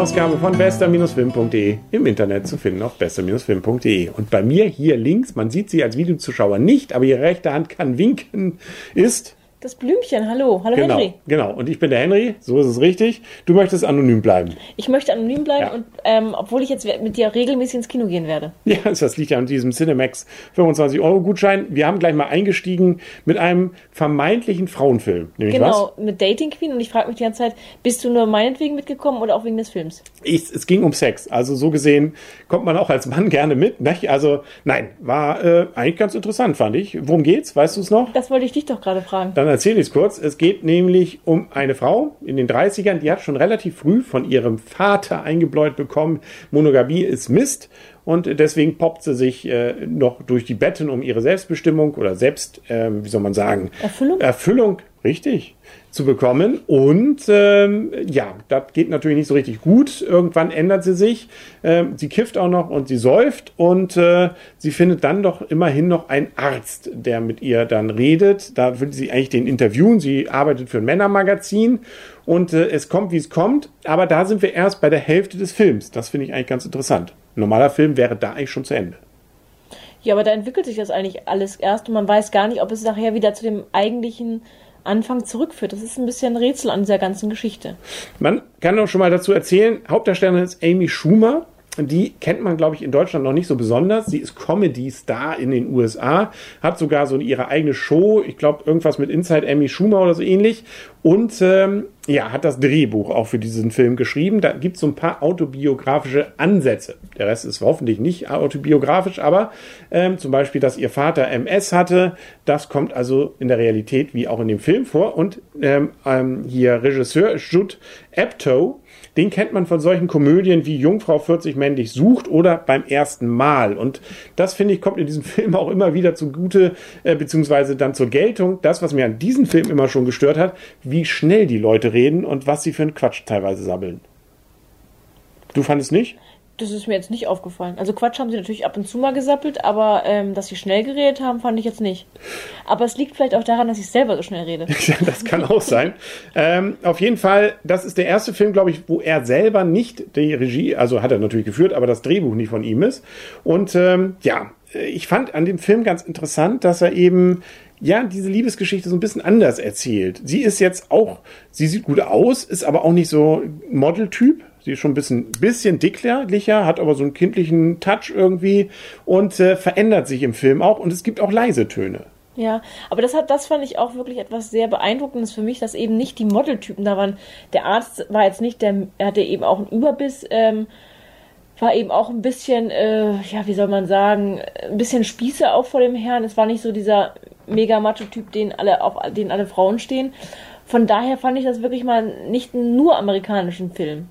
Ausgabe von bester-film.de im Internet zu finden auf bester-film.de. Und bei mir hier links, man sieht sie als Videozuschauer nicht, aber ihre rechte Hand kann winken, ist das Blümchen, hallo. Hallo genau, Henry. Genau, und ich bin der Henry, so ist es richtig. Du möchtest anonym bleiben. Ich möchte anonym bleiben, ja. und ähm, obwohl ich jetzt mit dir regelmäßig ins Kino gehen werde. Ja, das liegt ja an diesem Cinemax 25-Euro-Gutschein. Wir haben gleich mal eingestiegen mit einem vermeintlichen Frauenfilm. Nämlich genau, was? mit Dating Queen. Und ich frage mich die ganze Zeit, bist du nur meinetwegen mitgekommen oder auch wegen des Films? Ich, es ging um Sex. Also so gesehen kommt man auch als Mann gerne mit. Nicht? Also nein, war äh, eigentlich ganz interessant, fand ich. Worum geht's? Weißt du es noch? Das wollte ich dich doch gerade fragen. Dann erzähle ich es kurz. Es geht nämlich um eine Frau in den 30ern, die hat schon relativ früh von ihrem Vater eingebläut bekommen, Monogamie ist Mist. Und deswegen poppt sie sich äh, noch durch die Betten um ihre Selbstbestimmung oder Selbst, äh, wie soll man sagen? Erfüllung. Erfüllung, richtig zu bekommen. Und ähm, ja, das geht natürlich nicht so richtig gut. Irgendwann ändert sie sich. Ähm, sie kifft auch noch und sie säuft und äh, sie findet dann doch immerhin noch einen Arzt, der mit ihr dann redet. Da will sie eigentlich den interviewen. Sie arbeitet für ein Männermagazin und äh, es kommt, wie es kommt. Aber da sind wir erst bei der Hälfte des Films. Das finde ich eigentlich ganz interessant. Ein normaler Film wäre da eigentlich schon zu Ende. Ja, aber da entwickelt sich das eigentlich alles erst und man weiß gar nicht, ob es nachher wieder zu dem eigentlichen Anfang zurückführt. Das ist ein bisschen ein Rätsel an dieser ganzen Geschichte. Man kann auch schon mal dazu erzählen, Hauptdarstellerin ist Amy Schumer. Die kennt man, glaube ich, in Deutschland noch nicht so besonders. Sie ist Comedy-Star in den USA, hat sogar so ihre eigene Show, ich glaube, irgendwas mit Inside Amy Schumer oder so ähnlich. Und ähm, ja, hat das Drehbuch auch für diesen Film geschrieben. Da gibt es so ein paar autobiografische Ansätze. Der Rest ist hoffentlich nicht autobiografisch, aber ähm, zum Beispiel, dass ihr Vater MS hatte, das kommt also in der Realität wie auch in dem Film vor. Und ähm, ähm, hier Regisseur Judd Apatow, den kennt man von solchen Komödien wie Jungfrau 40 männlich sucht oder beim ersten Mal. Und das finde ich kommt in diesem Film auch immer wieder zugute, äh, beziehungsweise dann zur Geltung. Das, was mir an diesem Film immer schon gestört hat, wie schnell die Leute reden und was sie für einen Quatsch teilweise sammeln. Du fandest nicht? Das ist mir jetzt nicht aufgefallen. Also Quatsch haben sie natürlich ab und zu mal gesappelt, aber ähm, dass sie schnell geredet haben, fand ich jetzt nicht. Aber es liegt vielleicht auch daran, dass ich selber so schnell rede. das kann auch sein. Ähm, auf jeden Fall, das ist der erste Film, glaube ich, wo er selber nicht die Regie, also hat er natürlich geführt, aber das Drehbuch nicht von ihm ist. Und ähm, ja, ich fand an dem Film ganz interessant, dass er eben ja, diese Liebesgeschichte so ein bisschen anders erzählt. Sie ist jetzt auch, sie sieht gut aus, ist aber auch nicht so Modeltyp, Sie ist schon ein bisschen, bisschen dicklicher, hat aber so einen kindlichen Touch irgendwie und äh, verändert sich im Film auch und es gibt auch leise Töne. Ja, aber das hat, das fand ich auch wirklich etwas sehr beeindruckendes für mich, dass eben nicht die Modeltypen da waren. Der Arzt war jetzt nicht, der er hatte eben auch einen Überbiss, ähm, war eben auch ein bisschen, äh, ja, wie soll man sagen, ein bisschen Spieße auch vor dem Herrn. Es war nicht so dieser mega Macho-Typ, den alle, auf den alle Frauen stehen. Von daher fand ich das wirklich mal nicht nur amerikanischen Film.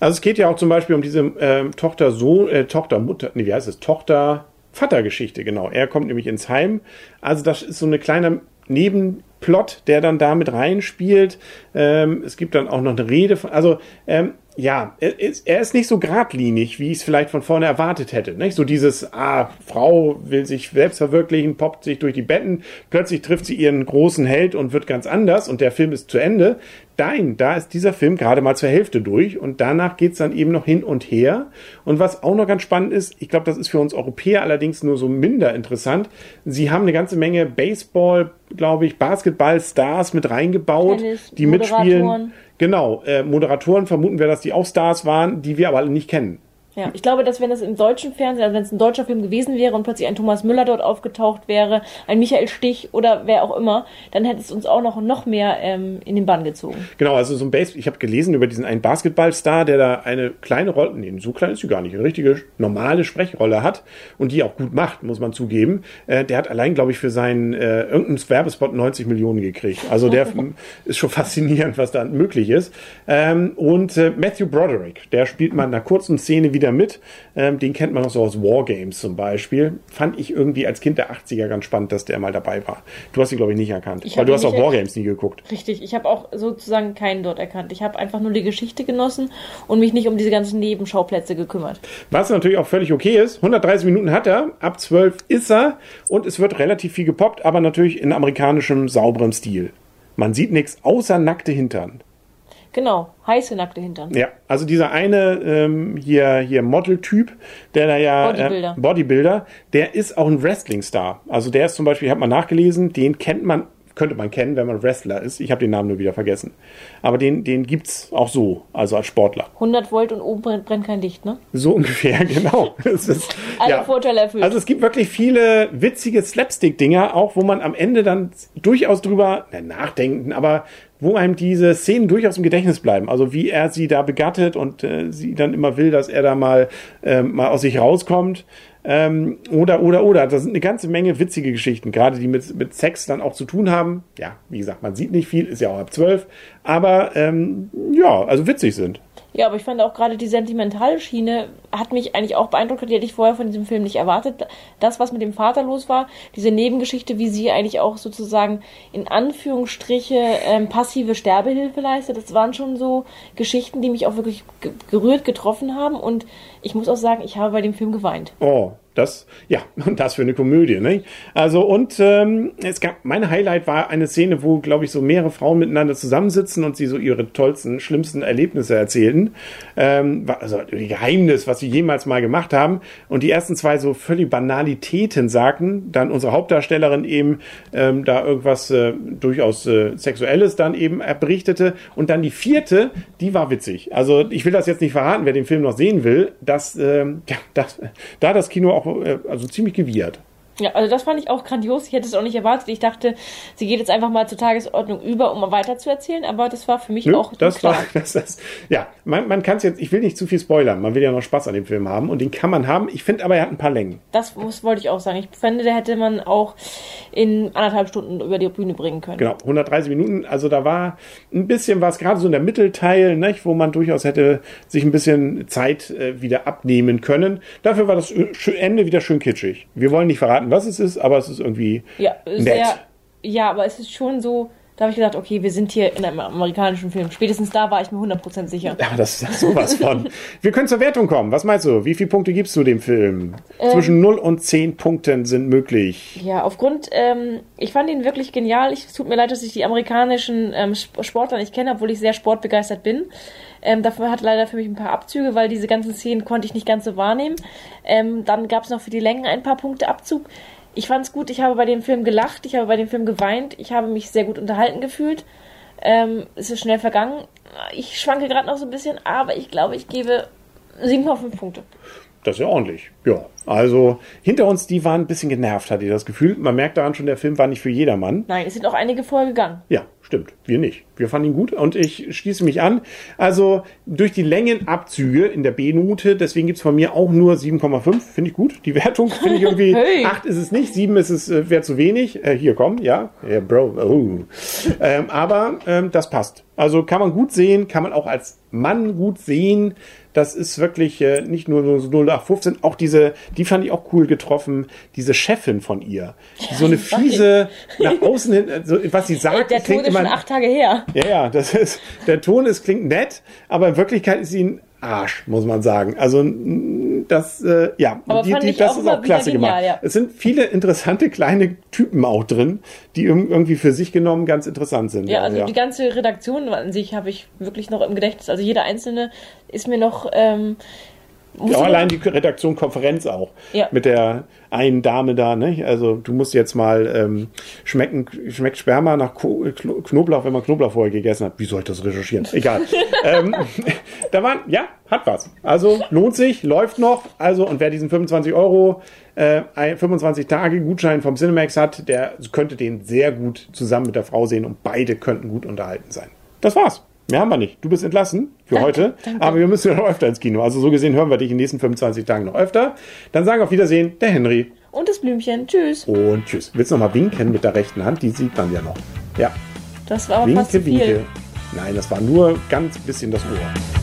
Also es geht ja auch zum Beispiel um diese äh, Tochter Sohn, äh, Tochter Mutter, nee, wie heißt es? Tochter Vatergeschichte, genau. Er kommt nämlich ins Heim. Also das ist so eine kleine Nebenplot, der dann da mit reinspielt. Ähm, es gibt dann auch noch eine Rede von, also ähm, ja, er ist, nicht so geradlinig, wie ich es vielleicht von vorne erwartet hätte. Nicht? So dieses, ah, Frau will sich selbst verwirklichen, poppt sich durch die Betten, plötzlich trifft sie ihren großen Held und wird ganz anders und der Film ist zu Ende. Nein, da ist dieser Film gerade mal zur Hälfte durch und danach geht's dann eben noch hin und her. Und was auch noch ganz spannend ist, ich glaube, das ist für uns Europäer allerdings nur so minder interessant, sie haben eine ganze Menge Baseball, glaube ich, Basketball-Stars mit reingebaut, Tennis, die mitspielen. Genau, äh, Moderatoren vermuten wir, dass die auch Stars waren, die wir aber alle nicht kennen. Ja, ich glaube, dass wenn das im deutschen Fernsehen, also wenn es ein deutscher Film gewesen wäre und plötzlich ein Thomas Müller dort aufgetaucht wäre, ein Michael Stich oder wer auch immer, dann hätte es uns auch noch, noch mehr ähm, in den Bann gezogen. Genau, also so ein Base, ich habe gelesen über diesen einen Basketballstar, der da eine kleine Rolle, nee, so klein ist sie gar nicht, eine richtige normale Sprechrolle hat und die auch gut macht, muss man zugeben. Äh, der hat allein, glaube ich, für seinen äh, irgendeinen Werbespot 90 Millionen gekriegt. Also der ist schon faszinierend, was da möglich ist. Ähm, und äh, Matthew Broderick, der spielt mal in einer kurzen Szene wieder wieder mit. Ähm, den kennt man noch so aus Wargames zum Beispiel. Fand ich irgendwie als Kind der 80er ganz spannend, dass der mal dabei war. Du hast ihn, glaube ich, nicht erkannt. Ich weil du hast auch Wargames nie geguckt. Richtig, ich habe auch sozusagen keinen dort erkannt. Ich habe einfach nur die Geschichte genossen und mich nicht um diese ganzen Nebenschauplätze gekümmert. Was natürlich auch völlig okay ist. 130 Minuten hat er, ab 12 ist er und es wird relativ viel gepoppt, aber natürlich in amerikanischem sauberem Stil. Man sieht nichts außer nackte Hintern. Genau, heiße nackte Hintern. Ja, also dieser eine ähm, hier, hier Model-Typ, der da ja Bodybuilder. Äh, Bodybuilder, der ist auch ein Wrestling-Star. Also der ist zum Beispiel, ich habe mal nachgelesen, den kennt man, könnte man kennen, wenn man Wrestler ist. Ich habe den Namen nur wieder vergessen. Aber den, den gibt's auch so, also als Sportler. 100 Volt und oben brennt, brennt kein Licht, ne? So ungefähr, genau. Das ist, Alle Vorteile erfüllt. Also es gibt wirklich viele witzige Slapstick-Dinger, auch wo man am Ende dann durchaus drüber na, nachdenken, aber wo einem diese Szenen durchaus im Gedächtnis bleiben. Also wie er sie da begattet und äh, sie dann immer will, dass er da mal, äh, mal aus sich rauskommt. Ähm, oder, oder, oder. Das sind eine ganze Menge witzige Geschichten, gerade die mit, mit Sex dann auch zu tun haben. Ja, wie gesagt, man sieht nicht viel, ist ja auch ab zwölf, aber ähm, ja, also witzig sind. Ja, aber ich fand auch gerade die sentimentale Schiene hat mich eigentlich auch beeindruckt, die hätte ich vorher von diesem Film nicht erwartet. Das, was mit dem Vater los war, diese Nebengeschichte, wie sie eigentlich auch sozusagen in Anführungsstriche ähm, passive Sterbehilfe leistet, das waren schon so Geschichten, die mich auch wirklich ge gerührt getroffen haben. Und ich muss auch sagen, ich habe bei dem Film geweint. Oh, das, ja, und das für eine Komödie, ne? Also, und ähm, es gab, mein Highlight war eine Szene, wo, glaube ich, so mehrere Frauen miteinander zusammensitzen und sie so ihre tollsten, schlimmsten Erlebnisse erzählten. Ähm, also, Geheimnis, was sie jemals mal gemacht haben. Und die ersten zwei so völlig Banalitäten sagten, dann unsere Hauptdarstellerin eben ähm, da irgendwas äh, durchaus äh, Sexuelles dann eben berichtete. Und dann die vierte, die war witzig. Also, ich will das jetzt nicht verraten, wer den Film noch sehen will, dass, ähm, ja, das, da das Kino auch also ziemlich gewirrt. Ja, also das fand ich auch grandios. Ich hätte es auch nicht erwartet. Ich dachte, sie geht jetzt einfach mal zur Tagesordnung über, um weiter zu erzählen. Aber das war für mich Nö, auch das klar. war das, das, ja man, man kann es jetzt ich will nicht zu viel spoilern man will ja noch Spaß an dem Film haben und den kann man haben ich finde aber er hat ein paar Längen Das muss, wollte ich auch sagen. Ich fände, der hätte man auch in anderthalb Stunden über die Bühne bringen können. genau 130 Minuten also da war ein bisschen was gerade so in der Mittelteil nicht, wo man durchaus hätte sich ein bisschen Zeit äh, wieder abnehmen können dafür war das Ö- Ende wieder schön kitschig wir wollen nicht verraten was es ist aber es ist irgendwie Ja, nett. sehr, ja, aber es ist schon so, da habe ich gedacht, okay, wir sind hier in einem amerikanischen Film. Spätestens da war ich mir 100% sicher. Ja, das ist sowas von. Wir können zur Wertung kommen. Was meinst du? Wie viele Punkte gibst du dem Film? Zwischen 0 und 10 Punkten sind möglich. Ja, aufgrund, ähm, ich fand ihn wirklich genial. Ich, es tut mir leid, dass ich die amerikanischen ähm, Sp- Sportler nicht kenne, obwohl ich sehr sportbegeistert bin. Ähm, dafür hat leider für mich ein paar Abzüge, weil diese ganzen Szenen konnte ich nicht ganz so wahrnehmen. Ähm, dann gab es noch für die Längen ein paar Punkte Abzug. Ich fand es gut, ich habe bei dem Film gelacht, ich habe bei dem Film geweint, ich habe mich sehr gut unterhalten gefühlt. Ähm, es ist schnell vergangen. Ich schwanke gerade noch so ein bisschen, aber ich glaube, ich gebe 7,5 Punkte. Das ist ja ordentlich. Ja. Also hinter uns, die waren ein bisschen genervt, hatte ich das Gefühl. Man merkt daran schon, der Film war nicht für jedermann. Nein, es sind auch einige vorher gegangen. Ja, stimmt. Wir nicht. Wir fanden ihn gut und ich schließe mich an. Also durch die Längenabzüge in der B-Note, deswegen gibt's von mir auch nur 7,5. Finde ich gut. Die Wertung finde ich irgendwie. Hey. 8 ist es nicht, 7 ist es, äh, wäre zu wenig. Äh, hier, komm, ja. Ja, Bro. Oh. Ähm, aber ähm, das passt. Also kann man gut sehen, kann man auch als Mann gut sehen. Das ist wirklich äh, nicht nur so 0815, auch diese, die fand ich auch cool getroffen, diese Chefin von ihr. Die so eine fiese, nach außen hin, also, was sie sagt, Tod klingt ist schon acht Tage her. ja, ja, das ist, der Ton ist, klingt nett, aber in Wirklichkeit ist sie ein Arsch, muss man sagen. Also, das, äh, ja, Aber fand ich das auch ist auch klasse genial, gemacht. ja. Es sind viele interessante kleine Typen auch drin, die irg- irgendwie für sich genommen ganz interessant sind. Ja, also die ganze Redaktion an sich habe ich wirklich noch im Gedächtnis. Also jeder einzelne ist mir noch. Ähm, Ja, allein die Redaktion Konferenz auch. Ja. Mit der einen Dame da, ne? Also du musst jetzt mal ähm, schmecken, schmeckt Sperma nach Ko Kno- Knoblauch, wenn man Knoblauch vorher gegessen hat. Wie soll ich das recherchieren? Egal. ähm, da waren, ja, hat was. Also lohnt sich, läuft noch. Also, und wer diesen 25 Euro, äh, ein- 25 Tage Gutschein vom Cinemax hat, der könnte den sehr gut zusammen mit der Frau sehen und beide könnten gut unterhalten sein. Das war's. Mehr haben wir nicht. Du bist entlassen für Danke, heute, danke. aber wir müssen ja noch öfter ins Kino. Also so gesehen hören wir dich in den nächsten 25 Tagen noch öfter. Dann sagen auf Wiedersehen der Henry Und das Blümchen. Tschüss. und tschüss. Willst du noch mal winken mit der rechten Hand? Die sieht man ja noch. Ja, Das war aber fast zu winke, viel. winke. Nein, das war nur ganz bisschen das Ohr.